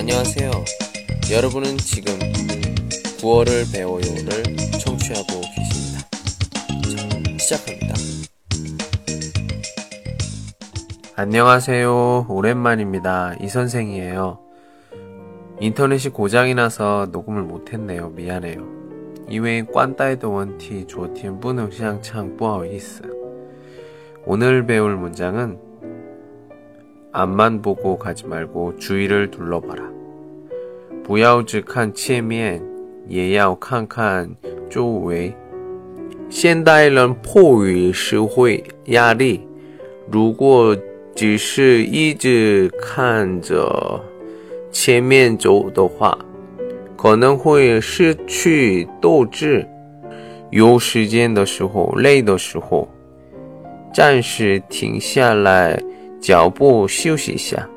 안녕하세요. 여러분은 지금 9월을 배워요를 청취하고 계십니다. 자, 시작합니다. 안녕하세요. 오랜만입니다. 이 선생이에요. 인터넷이 고장이 나서 녹음을 못했네요. 미안해요. 이외에 꽌따이도 원티 조티엔 뿌능 시장창 뿌아이스 오늘 배울 문장은 앞만 보고 가지 말고 주위를 둘러봐라. 不要只看前面，也要看看周围。现代人迫于社会压力，如果只是一直看着前面走的话，可能会失去斗志。有时间的时候，累的时候，暂时停下来， 脚步休息一下，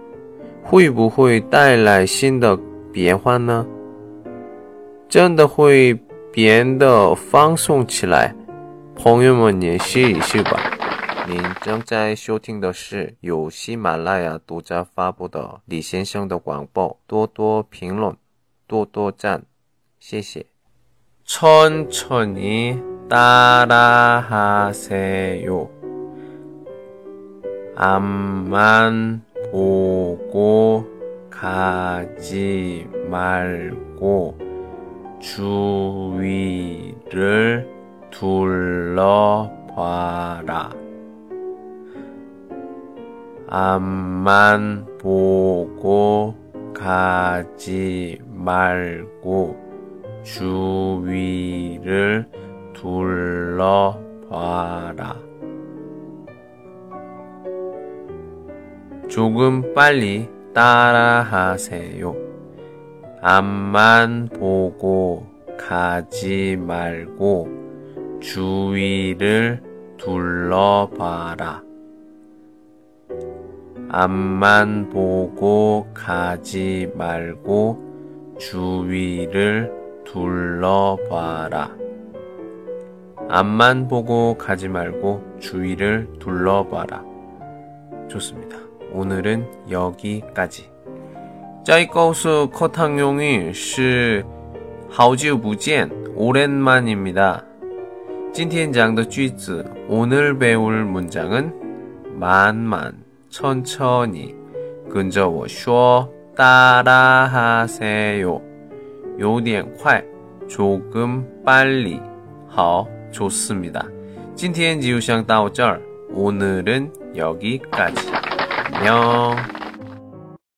会不会带来新的变化呢？真的会变得放松起来。朋友们也试一试吧。您正在收听的是由喜马拉雅独家发布的李先生的广播，多多评论，多多赞，谢谢。천천히따라하세요。 앞만 보고 가지 말고 주위를 둘러봐라. 앞만 보고 가지 말고 주위를 둘러봐라. 조금 빨리 따라하세요. 앞만 보고 가지 말고 주위를 둘러봐라. 앞만 보고 가지 말고 주위를 둘러봐라. 앞만 보고 가지 말고 주위를 둘러봐라. 좋습니다. 오늘은 여기까지. 这一告诉 커탕용이 是好久不见 오랜만입니다. 今天讲的句子 오늘 배울 문장은 만만 천천히 跟着我说 따라하세요. 有点快 조금 빨리 好 좋습니다. 今天就想到这儿 오늘은 여기까지. 안녕.